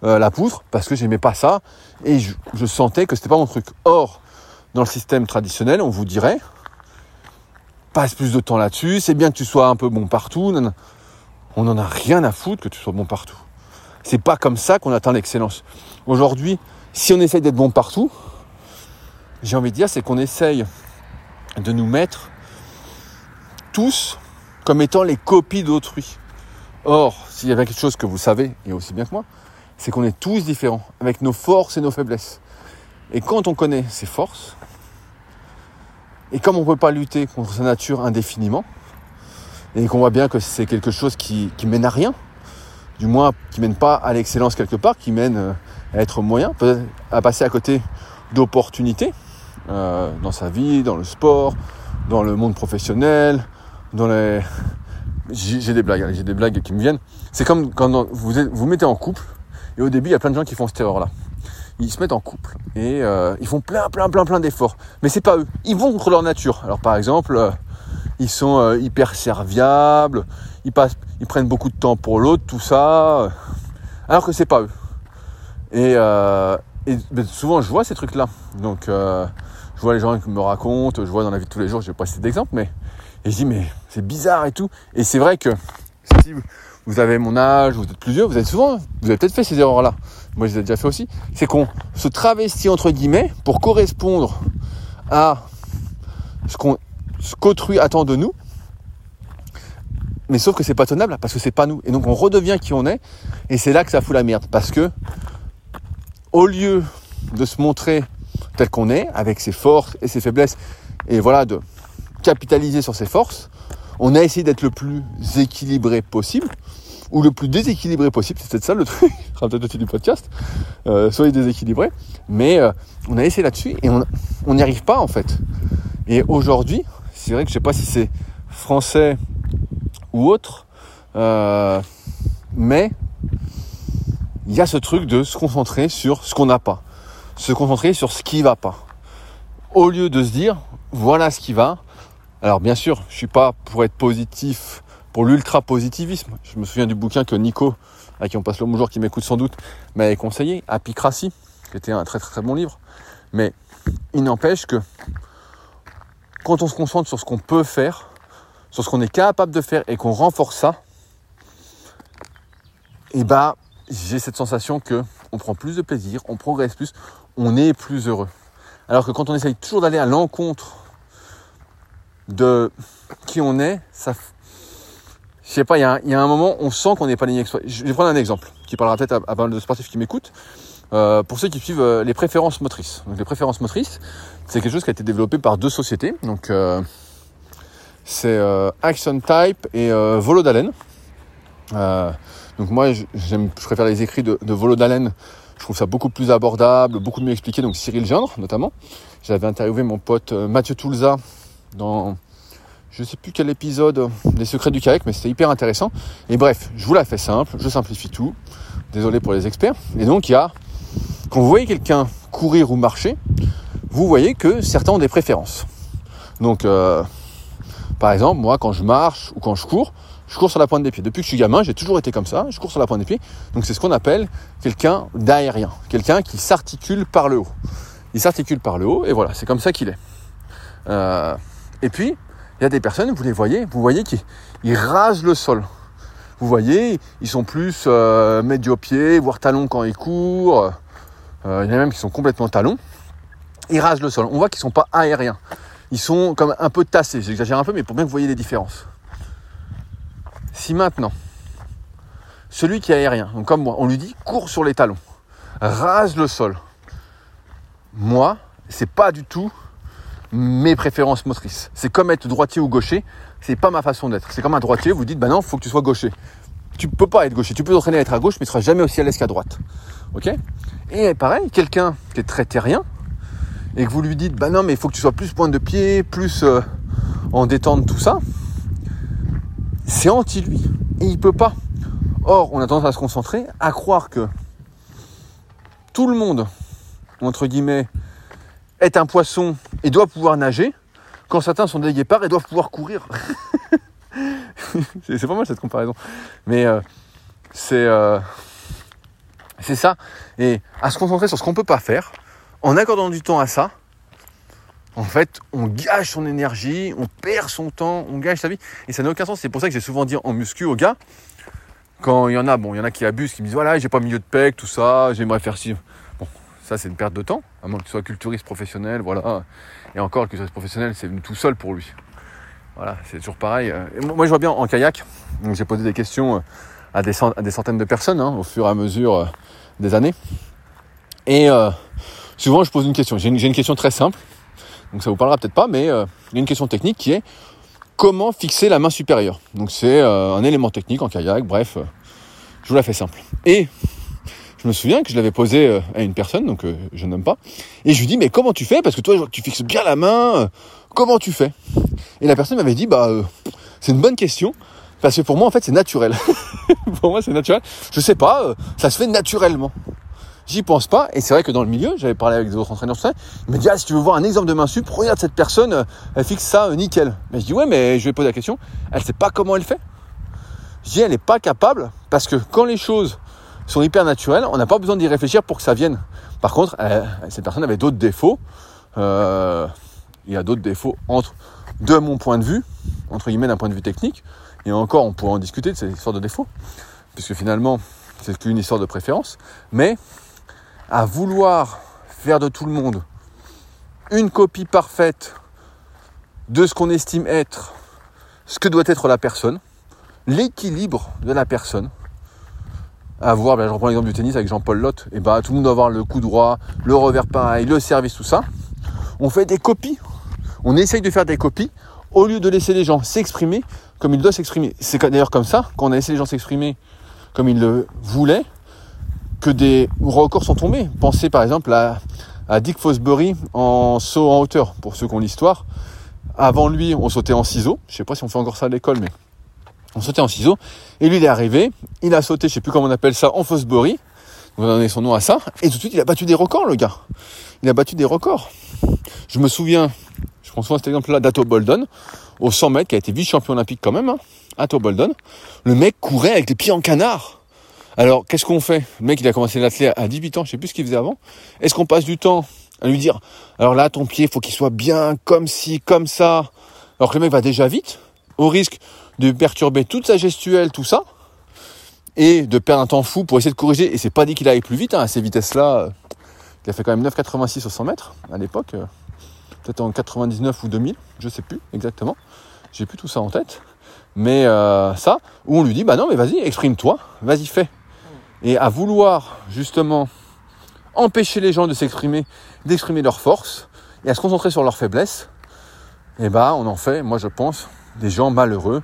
euh, la poutre parce que j'aimais pas ça et je, sentais que c'était pas mon truc. Or, dans le système traditionnel, on vous dirait passe plus de temps là-dessus, c'est bien que tu sois un peu bon partout. On n'en a rien à foutre que tu sois bon partout. C'est pas comme ça qu'on atteint l'excellence. Aujourd'hui, si on essaye d'être bon partout, j'ai envie de dire, c'est qu'on essaye de nous mettre tous comme étant les copies d'autrui. Or, s'il y avait quelque chose que vous savez, et aussi bien que moi, c'est qu'on est tous différents, avec nos forces et nos faiblesses. Et quand on connaît ses forces, et comme on ne peut pas lutter contre sa nature indéfiniment, et qu'on voit bien que c'est quelque chose qui, mène à rien, du moins qui mène pas à l'excellence quelque part, qui mène euh, à être moyen, peut-être à passer à côté d'opportunités euh, dans sa vie, dans le sport, dans le monde professionnel, dans les... J'ai des blagues, j'ai des blagues qui me viennent. C'est comme quand vous vous mettez en couple, et au début, il y a plein de gens qui font cette erreur-là. Ils se mettent en couple et euh, ils font plein, plein, plein, plein d'efforts. Mais c'est pas eux. Ils vont contre leur nature. Alors par exemple, euh, ils sont euh, hyper serviables, ils passent, ils prennent beaucoup de temps pour l'autre, tout ça. alors que c'est pas eux. Et, ben, souvent, je vois ces trucs-là. Donc, je vois les gens qui me racontent, je vois dans la vie de tous les jours, je vais pas citer d'exemple, mais et je dis mais c'est bizarre et tout. Et c'est vrai que si vous avez mon âge, vous êtes plus vieux, vous êtes souvent, vous avez peut-être fait ces erreurs-là. Moi, je les ai déjà fait aussi. C'est qu'on se travestit entre guillemets pour correspondre à ce qu'on, ce qu'autrui attend de nous. mais sauf que c'est pas tenable parce que c'est pas nous. Et donc on redevient qui on est, et c'est là que ça fout la merde. Parce que au lieu de se montrer tel qu'on est, avec ses forces et ses faiblesses, et voilà, de capitaliser sur ses forces, on a essayé d'être le plus équilibré possible, ou le plus déséquilibré possible, c'est peut-être ça le truc, sera peut-être du podcast, euh, soyez déséquilibré, mais euh, on a essayé là-dessus et on n'y arrive pas en fait. Et aujourd'hui, c'est vrai que je sais pas si c'est français ou autre, euh, mais il y a ce truc de se concentrer sur ce qu'on n'a pas, se concentrer sur ce qui va pas, au lieu de se dire voilà ce qui va. Alors bien sûr, je suis pas pour être positif, pour l'ultra positivisme. Je me souviens du bouquin que Nico, à qui on passe le bonjour, qui m'écoute sans doute, m'avait conseillé, Apicratie, qui était un très très très bon livre. Mais il n'empêche que quand on se concentre sur ce qu'on peut faire, sur ce qu'on est capable de faire et qu'on renforce ça, et eh bah j'ai cette sensation que on prend plus de plaisir, on progresse plus, on est plus heureux. Alors que quand on essaye toujours d'aller à l'encontre de qui on est, ça, je sais pas, il y, a un moment, on sent qu'on n'est pas ligné Je vais prendre un exemple qui parlera peut-être à, pas mal de sportifs qui m'écoutent. Euh, pour ceux qui suivent euh, les préférences motrices. Donc les préférences motrices, c'est quelque chose qui a été développé par deux sociétés. Donc euh, c'est Action Type et Volodalen. Donc moi, je préfère les écrits de, de Volodalen. Je trouve ça beaucoup plus abordable, beaucoup mieux expliqué. Donc Cyril Gendre notamment. J'avais interviewé mon pote Mathieu Toulza dans je sais plus quel épisode des secrets du kayak, mais c'était hyper intéressant. Et bref, je vous la fais simple, je simplifie tout. Désolé pour les experts. Et donc il y a, quand vous voyez quelqu'un courir ou marcher, vous voyez que certains ont des préférences. Donc, euh, par exemple, moi, quand je marche ou quand je cours, je cours sur la pointe des pieds. Depuis que je suis gamin, j'ai toujours été comme ça. Je cours sur la pointe des pieds. Donc, c'est ce qu'on appelle quelqu'un d'aérien, quelqu'un qui s'articule par le haut. Il s'articule par le haut, et voilà, c'est comme ça qu'il est. Euh, et puis, il y a des personnes, vous les voyez, vous voyez qu'ils rasent le sol. Vous voyez, ils sont plus euh, médio-pieds, voire talons quand ils courent. Euh, il y en a même qui sont complètement talons. Ils rasent le sol. On voit qu'ils ne sont pas aériens. Ils sont comme un peu tassés. J'exagère un peu, mais pour bien que vous voyez les différences. Si maintenant, celui qui est aérien, comme moi, on lui dit cours sur les talons, rase le sol. Moi, c'est pas du tout mes préférences motrices. C'est comme être droitier ou gaucher, c'est pas ma façon d'être. C'est comme un droitier, vous dites, bah non, faut que tu sois gaucher. Tu peux pas être gaucher, tu peux t'entraîner à être à gauche, mais tu seras jamais aussi à l'aise qu'à droite. Ok? Et pareil, quelqu'un qui est très terrien, et que vous lui dites, bah non, mais il faut que tu sois plus pointe de pied, plus euh, en détente, tout ça, c'est anti-lui. Et il peut pas. Or, on a tendance à se concentrer, à croire que tout le monde, entre guillemets, est un poisson et doit pouvoir nager, quand certains sont des guépards et doivent pouvoir courir. c'est pas mal cette comparaison. Mais euh, euh, c'est ça. Et à se concentrer sur ce qu'on peut pas faire, en accordant du temps à ça, en fait, on gâche son énergie, on perd son temps, on gâche sa vie. Et ça n'a aucun sens. C'est pour ça que j'ai souvent dit en muscu aux gars, quand il y en a, bon, il y en a qui abusent, qui me disent voilà, j'ai pas milieu de pec, tout ça, j'aimerais faire ci. Ça, c'est une perte de temps, à moins que tu sois culturiste professionnel, voilà. Et encore, le culturiste professionnel, c'est tout seul pour lui. Voilà, c'est toujours pareil. moi, je vois bien en kayak, j'ai posé des questions euh, à des, centaines de personnes hein, au fur et à mesure euh, des années. Et euh, souvent, je pose une question. J'ai une, question très simple, donc ça vous parlera peut-être pas, mais il y a une question technique qui est comment fixer la main supérieure? Donc c'est un élément technique en kayak, bref, je vous la fais simple. Et je me souviens que je l'avais posé euh, à une personne, donc euh, je n'aime pas, et je lui dis mais comment tu fais? Parce que toi tu fixes bien la main, euh, comment tu fais? Et la personne m'avait dit bah c'est une bonne question, parce que pour moi en fait c'est naturel. pour moi c'est naturel. Je sais pas, ça se fait naturellement. J'y pense pas, et c'est vrai que dans le milieu, j'avais parlé avec d'autres entraîneurs, ça, il me dit ah si tu veux voir un exemple de main sup, regarde cette personne, elle fixe ça nickel. Mais je dis ouais mais je vais poser la question, elle sait pas comment elle fait. Je dis elle est pas capable, parce que quand les choses sont hyper naturels. On n'a pas besoin d'y réfléchir pour que ça vienne. Par contre, cette personne avait d'autres défauts. Euh, il y a d'autres défauts entre, de mon point de vue, entre guillemets d'un point de vue technique. Et encore, on pourrait en discuter de ces histoires de défauts, puisque finalement, c'est qu'une histoire de préférence. Mais à vouloir faire de tout le monde une copie parfaite de ce qu'on estime être ce que doit être la personne, l'équilibre de la personne. À voir, ben, je reprends l'exemple du tennis avec Jean-Paul Lotte, et ben, tout le monde doit avoir le coup droit, le revers pareil, le service, tout ça. On fait des copies. On essaye de faire des copies au lieu de laisser les gens s'exprimer comme ils doivent s'exprimer. C'est d'ailleurs comme ça qu'on a laissé les gens s'exprimer comme ils le voulaient que des records sont tombés. Pensez par exemple à, Dick Fosbury en saut en hauteur, pour ceux qui ont l'histoire. Avant lui, on sautait en ciseaux. Je ne sais pas si on fait encore ça à l'école, mais on sautait en ciseaux. Et lui, il est arrivé, il a sauté, je ne sais plus comment on appelle ça, en Fosbury. On a donné son nom à ça. Et tout de suite, il a battu des records, le gars. Il a battu des records. Je me souviens, je prends souvent cet exemple-là d'Ato Boldon, au 100 mètres, qui a été vice-champion olympique quand même, hein, Ato Boldon. Le mec courait avec les pieds en canard. Alors, qu'est-ce qu'on fait? Le mec, il a commencé l'athlète à 18 ans, je sais plus ce qu'il faisait avant. Est-ce qu'on passe du temps à lui dire, alors là, ton pied, il faut qu'il soit bien comme ci, comme ça, alors que le mec va déjà vite, au risque de perturber toute sa gestuelle, tout ça, et de perdre un temps fou pour essayer de corriger. Et c'est pas dit qu'il aille plus vite, hein, à ces vitesses-là. Il a fait quand même 9,86 au 100 mètres à l'époque, euh, peut-être en 99 ou 2000, je sais plus exactement. J'ai plus tout ça en tête. Mais euh, ça, où on lui dit, bah non, mais vas-y, exprime-toi, vas-y, fais et à vouloir justement empêcher les gens de s'exprimer, d'exprimer leurs forces et à se concentrer sur leurs faiblesses, eh ben on en fait, moi je pense, des gens malheureux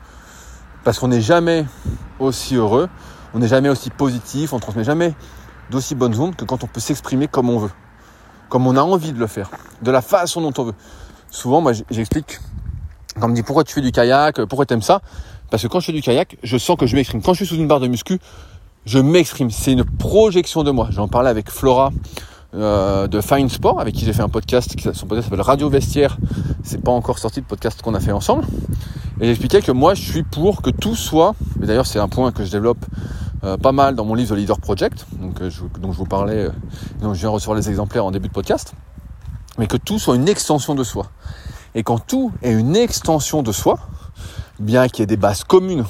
parce qu'on n'est jamais aussi heureux, on n'est jamais aussi positif, on ne transmet jamais d'aussi bonnes ondes que quand on peut s'exprimer comme on veut, comme on a envie de le faire, de la façon dont on veut. Souvent, moi j'explique, quand on me dit pourquoi tu fais du kayak, pourquoi tu aimes ça, parce que quand je fais du kayak, je sens que je m'exprime. Quand je suis sous une barre de muscu, je m'exprime. C'est une projection de moi. J'en parlais avec Flora euh, de Fine Sport, avec qui j'ai fait un podcast. Son podcast s'appelle Radio Vestiaire. C'est pas encore sorti le podcast qu'on a fait ensemble. Et j'expliquais que moi, je suis pour que tout soit. Et d'ailleurs, c'est un point que je développe euh, pas mal dans mon livre The Leader Project, donc, euh, je, dont je vous parlais, dont je viens recevoir les exemplaires en début de podcast. Mais que tout soit une extension de soi. Et quand tout est une extension de soi, bien qu'il y ait des bases communes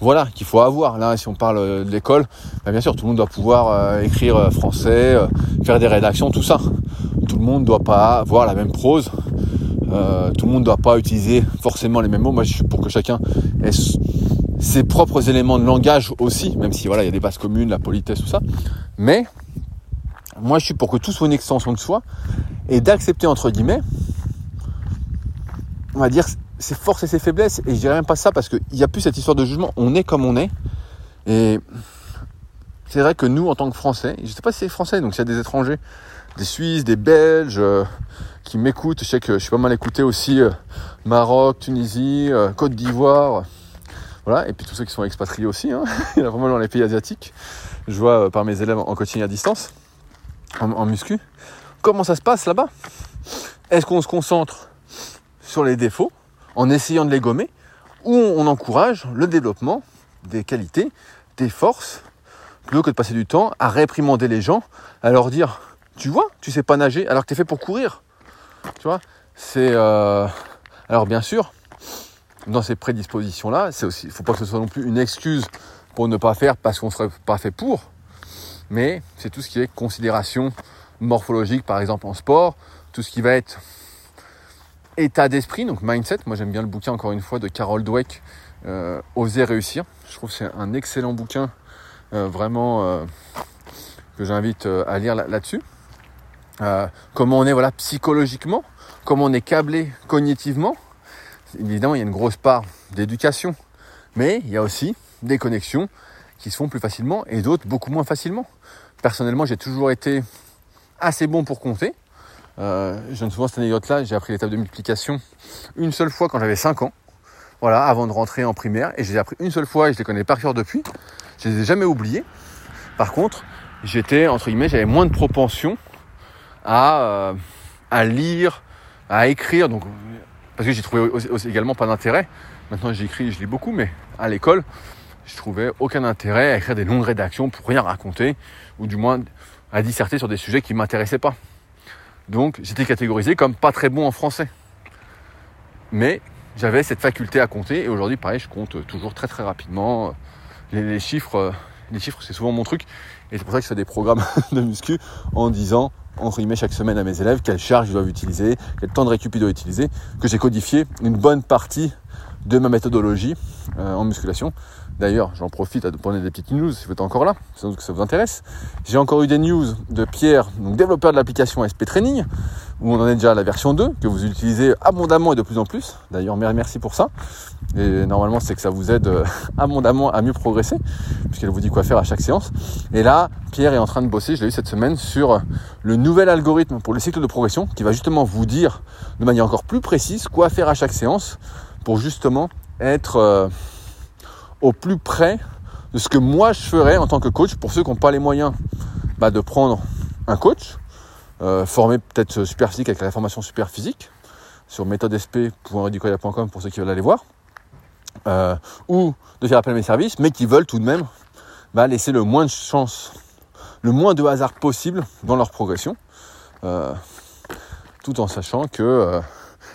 voilà qu'il faut avoir. Là, si on parle euh, de l'école, bah, bien sûr, tout le monde doit pouvoir euh, écrire euh, français, faire des rédactions, tout ça. Tout le monde ne doit pas avoir la même prose. tout le monde ne doit pas utiliser forcément les mêmes mots. Moi, je suis pour que chacun ait ses propres éléments de langage aussi, même si voilà, il y a des bases communes, la politesse, tout ça. Mais moi, je suis pour que tout soit une extension de soi et d'accepter entre guillemets, on va dire ses forces et ses faiblesses. Et je dirais même pas ça parce qu'il n'y a plus cette histoire de jugement. On est comme on est. Et c'est vrai que nous, en tant que Français, je ne sais pas si c'est français, donc s'il y a des étrangers, des Suisses, des Belges euh, qui m'écoutent, je sais que je suis pas mal écouté aussi euh, Maroc, Tunisie, euh, Côte d'Ivoire. Voilà, et puis tous ceux qui sont expatriés aussi, hein. il y en a vraiment dans les pays asiatiques. Je vois par mes élèves en coaching à distance, en muscu. Comment ça se passe là-bas? Est-ce qu'on se concentre sur les défauts en essayant de les gommer, ou on encourage le développement des qualités, des forces, plutôt que de passer du temps à réprimander les gens, à leur dire Tu vois, tu sais pas nager alors que tu es fait pour courir. Tu vois C'est. Euh, alors, bien sûr, dans ces prédispositions-là, c'est aussi. Il faut pas que ce soit non plus une excuse pour ne pas faire parce qu'on ne serait pas fait pour. Mais c'est tout ce qui est considération morphologique, par exemple en sport, tout ce qui va être état d'esprit, donc mindset. Moi j'aime bien le bouquin encore une fois de Carol Dweck, euh, Oser réussir. Je trouve que c'est un excellent bouquin, euh, vraiment euh, que j'invite à lire là-dessus. comment on est voilà psychologiquement, comment on est câblé cognitivement. Évidemment, il y a une grosse part d'éducation, mais il y a aussi des connexions qui se font plus facilement et d'autres beaucoup moins facilement. Personnellement, j'ai toujours été assez bon pour compter. Euh, je donne souvent cette anecdote-là, j'ai appris l'étape de multiplication une seule fois quand j'avais 5 ans, voilà, avant de rentrer en primaire, et je l'ai appris une seule fois et je les connais par cœur depuis. Je les ai jamais oubliés. Par contre, j'étais, entre guillemets, j'avais moins de propension à, euh, lire, à écrire, donc, parce que j'ai trouvé également pas d'intérêt. Maintenant, j'écris, je lis beaucoup, mais à l'école, je trouvais aucun intérêt à écrire des longues rédactions pour rien raconter, ou du moins à disserter sur des sujets qui ne m'intéressaient pas. Donc j'étais catégorisé comme pas très bon en français. Mais j'avais cette faculté à compter et aujourd'hui pareil je compte toujours très très rapidement. Les, chiffres, euh, les chiffres c'est souvent mon truc et c'est pour ça que je fais des programmes de muscu en disant entre guillemets chaque semaine à mes élèves quelle charge ils doivent utiliser, quel temps de récup ils doivent utiliser, que j'ai codifié une bonne partie de ma méthodologie euh, en musculation. D'ailleurs, j'en profite à donner des petites news si vous êtes encore là, sans doute que ça vous intéresse. J'ai encore eu des news de Pierre, donc développeur de l'application SP Training, où on en est déjà à la version 2, que vous utilisez abondamment et de plus en plus. D'ailleurs, merci pour ça. Et normalement, c'est que ça vous aide euh, abondamment à mieux progresser, puisqu'elle vous dit quoi faire à chaque séance. Et là, Pierre est en train de bosser, je l'ai eu cette semaine, sur le nouvel algorithme pour le cycle de progression, qui va justement vous dire de manière encore plus précise quoi faire à chaque séance, pour justement être... Euh, au plus près de ce que moi je ferais en tant que coach pour ceux qui n'ont pas les moyens bah, de prendre un coach, euh, formé peut-être super physique avec la formation super physique sur méthodesp.redicoya.com pour ceux qui veulent aller voir, euh, ou de faire appel à mes services, mais qui veulent tout de même bah, laisser le moins de chance, le moins de hasard possible dans leur progression, euh, tout en sachant que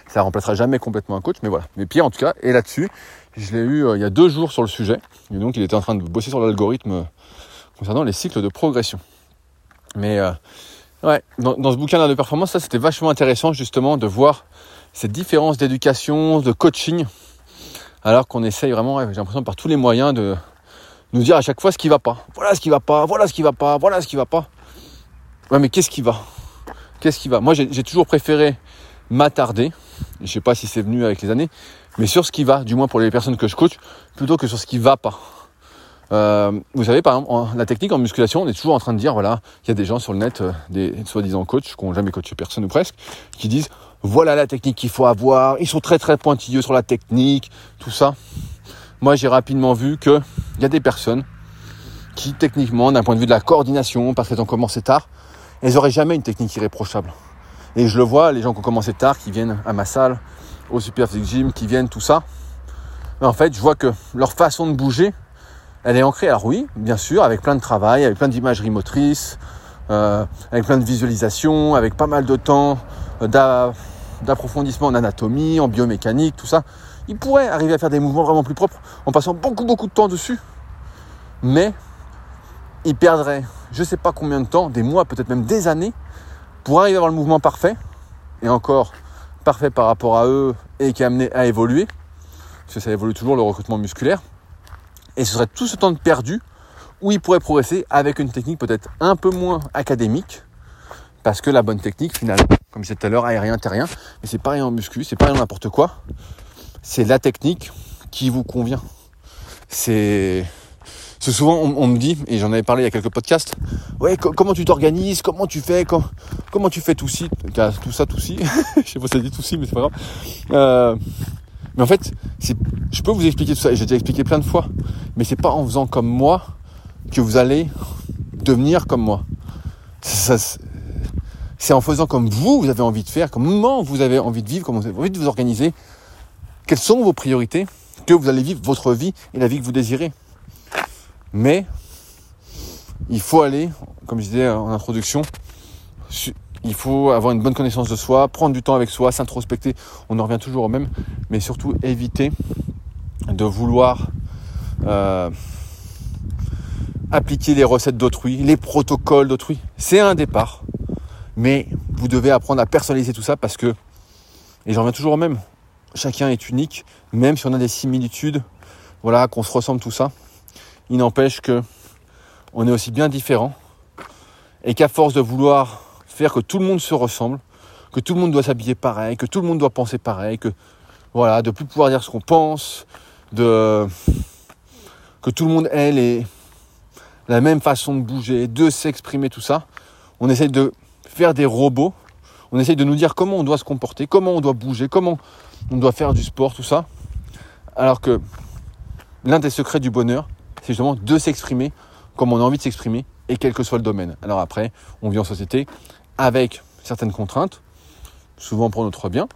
ça remplacera jamais complètement un coach, mais voilà. Mais Pierre en tout cas est là-dessus je l'ai eu euh, il y a deux jours sur le sujet. Et donc, il était en train de bosser sur l'algorithme euh, concernant les cycles de progression. Mais euh, ouais, dans, ce bouquin-là de performance, ça c'était vachement intéressant justement de voir cette différence d'éducation, de coaching, alors qu'on essaye vraiment, j'ai l'impression par tous les moyens de nous dire à chaque fois ce qui va pas. Voilà ce qui va pas, voilà ce qui va pas, voilà ce qui va pas. Ouais, mais qu'est-ce qui va? Qu'est-ce qui va? Moi, j'ai toujours préféré m'attarder. Je sais pas si c'est venu avec les années, mais sur ce qui va, du moins pour les personnes que je coach, plutôt que sur ce qui va pas. Euh, vous savez, par exemple, en, la technique en musculation, on est toujours en train de dire, voilà, il y a des gens sur le net, euh, des soi-disant coachs, qui n'ont jamais coaché personne ou presque, qui disent, voilà la technique qu'il faut avoir, ils sont très très pointilleux sur la technique, tout ça. Moi, j'ai rapidement vu qu'il y a des personnes qui, techniquement, d'un point de vue de la coordination, parce qu'elles ont commencé tard, elles n'auraient jamais une technique irréprochable. Et je le vois, les gens qui ont commencé tard, qui viennent à ma salle, au Super Physique Gym, qui viennent, tout ça. En fait, je vois que leur façon de bouger, elle est ancrée. Alors oui, bien sûr, avec plein de travail, avec plein d'imagerie motrice, euh, avec plein de visualisation, avec pas mal de temps euh, d'approfondissement en anatomie, en biomécanique, tout ça. Ils pourraient arriver à faire des mouvements vraiment plus propres en passant beaucoup, beaucoup de temps dessus. Mais ils perdraient je ne sais pas combien de temps, des mois, peut-être même des années, pour arriver à avoir le mouvement parfait. Et encore, parfait par rapport à eux et qui est amené à évoluer, parce que ça évolue toujours le recrutement musculaire. Et ce serait tout ce temps de perdu où il pourrait progresser avec une technique peut-être un peu moins académique, parce que la bonne technique, finalement, comme je disais tout à l'heure, aérien, terrien, mais c'est pareil en muscu, c'est pareil en n'importe quoi, c'est la technique qui vous convient. C'est souvent on, me dit, et j'en avais parlé il y a quelques podcasts, ouais, comment tu t'organises, comment tu fais, comment tu fais tout ci, tout ça, tout ci. je sais pas si ça dit tout ci, mais c'est pas grave. Euh, mais en fait, je peux vous expliquer tout ça, et j'ai déjà expliqué plein de fois, mais c'est pas en faisant comme moi que vous allez devenir comme moi. C'est en faisant comme vous, vous avez envie de faire, comment vous avez envie de vivre, comment vous avez envie de vous organiser, quelles sont vos priorités, que vous allez vivre votre vie et la vie que vous désirez? Mais il faut aller, comme je disais en introduction, il faut avoir une bonne connaissance de soi, prendre du temps avec soi, s'introspecter. On en revient toujours au même, mais surtout éviter de vouloir euh, appliquer les recettes d'autrui, les protocoles d'autrui. C'est un départ, mais vous devez apprendre à personnaliser tout ça parce que, et j'en reviens toujours au même, chacun est unique, même si on a des similitudes, voilà, qu'on se ressemble tout ça. Il n'empêche que on est aussi bien différents et qu'à force de vouloir faire que tout le monde se ressemble, que tout le monde doit s'habiller pareil, que tout le monde doit penser pareil, que voilà, de plus pouvoir dire ce qu'on pense, de que tout le monde ait la même façon de bouger, de s'exprimer, tout ça. On essaye de faire des robots. On essaye de nous dire comment on doit se comporter, comment on doit bouger, comment on doit faire du sport, tout ça. Alors que l'un des secrets du bonheur, c'est justement de s'exprimer comme on a envie de s'exprimer et quel que soit le domaine. Alors après, on vit en société avec certaines contraintes, souvent pour notre bien,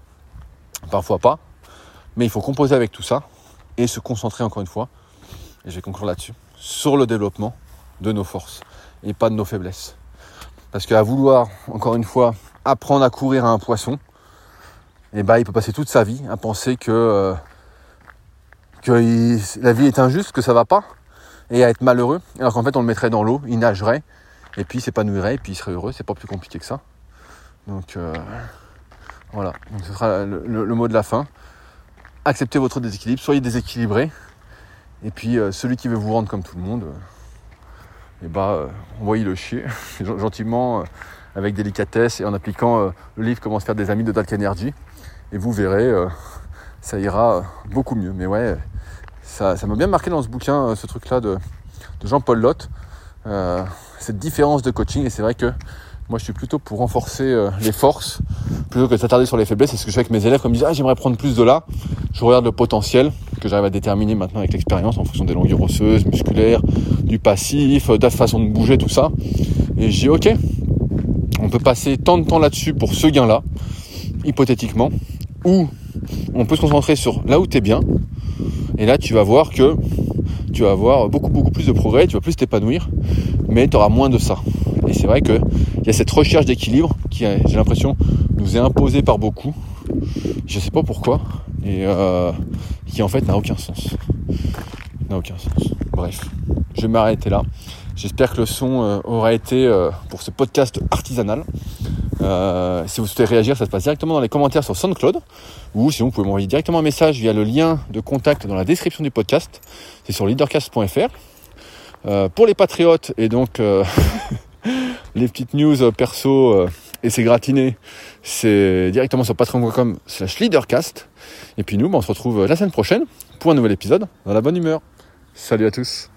parfois pas, mais il faut composer avec tout ça et se concentrer encore une fois, et je vais conclure là-dessus, sur le développement de nos forces et pas de nos faiblesses. Parce qu'à vouloir, encore une fois, apprendre à courir à un poisson, eh ben, il peut passer toute sa vie à penser que, euh, que la vie est injuste, que ça va pas, et à être malheureux, alors qu'en fait on le mettrait dans l'eau, il nagerait, et puis il s'épanouirait, et puis il serait heureux, c'est pas plus compliqué que ça. Donc euh, voilà, ce sera le, mot de la fin. acceptez votre déséquilibre, soyez déséquilibré. Et puis euh, celui qui veut vous rendre comme tout le monde, et bah envoyez le chier gentiment, avec délicatesse et en appliquant le livre Comment se faire des amis de Dark Energy. Et vous verrez, ça ira beaucoup mieux. Mais ouais, ça m'a bien marqué dans ce bouquin, ce truc-là de, de Jean-Paul Lotte. cette différence de coaching. Et c'est vrai que moi, je suis plutôt pour renforcer euh, les forces plutôt que de s'attarder sur les faiblesses. C'est ce que je fais avec mes élèves. Comme ils disent, ah, j'aimerais prendre plus de là. Je regarde le potentiel que j'arrive à déterminer maintenant avec l'expérience en fonction des longueurs osseuses, musculaires, du passif, euh, de la façon de bouger, tout ça. Et je dis, ok, on peut passer tant de temps là-dessus pour ce gain-là, hypothétiquement, ou on peut se concentrer sur là où tu es bien. Et là, tu vas voir que tu vas avoir beaucoup, beaucoup plus de progrès, tu vas plus t'épanouir, mais tu auras moins de ça. Et c'est vrai qu'il y a cette recherche d'équilibre qui, j'ai l'impression, nous est imposée par beaucoup. Je ne sais pas pourquoi. Et euh, qui en fait n'a aucun sens. N'a aucun sens. Bref, je vais m'arrêter là. J'espère que le son euh, aura été euh, pour ce podcast artisanal. si vous souhaitez réagir, ça se passe directement dans les commentaires sur SoundCloud. Ou sinon, vous pouvez m'envoyer directement un message via le lien de contact dans la description du podcast. C'est sur leadercast.fr. pour les patriotes et donc les petites news euh, perso euh, et c'est gratiné, c'est directement sur patreon.com slash leadercast. Et puis nous, bah, on se retrouve la semaine prochaine pour un nouvel épisode dans la bonne humeur. Salut à tous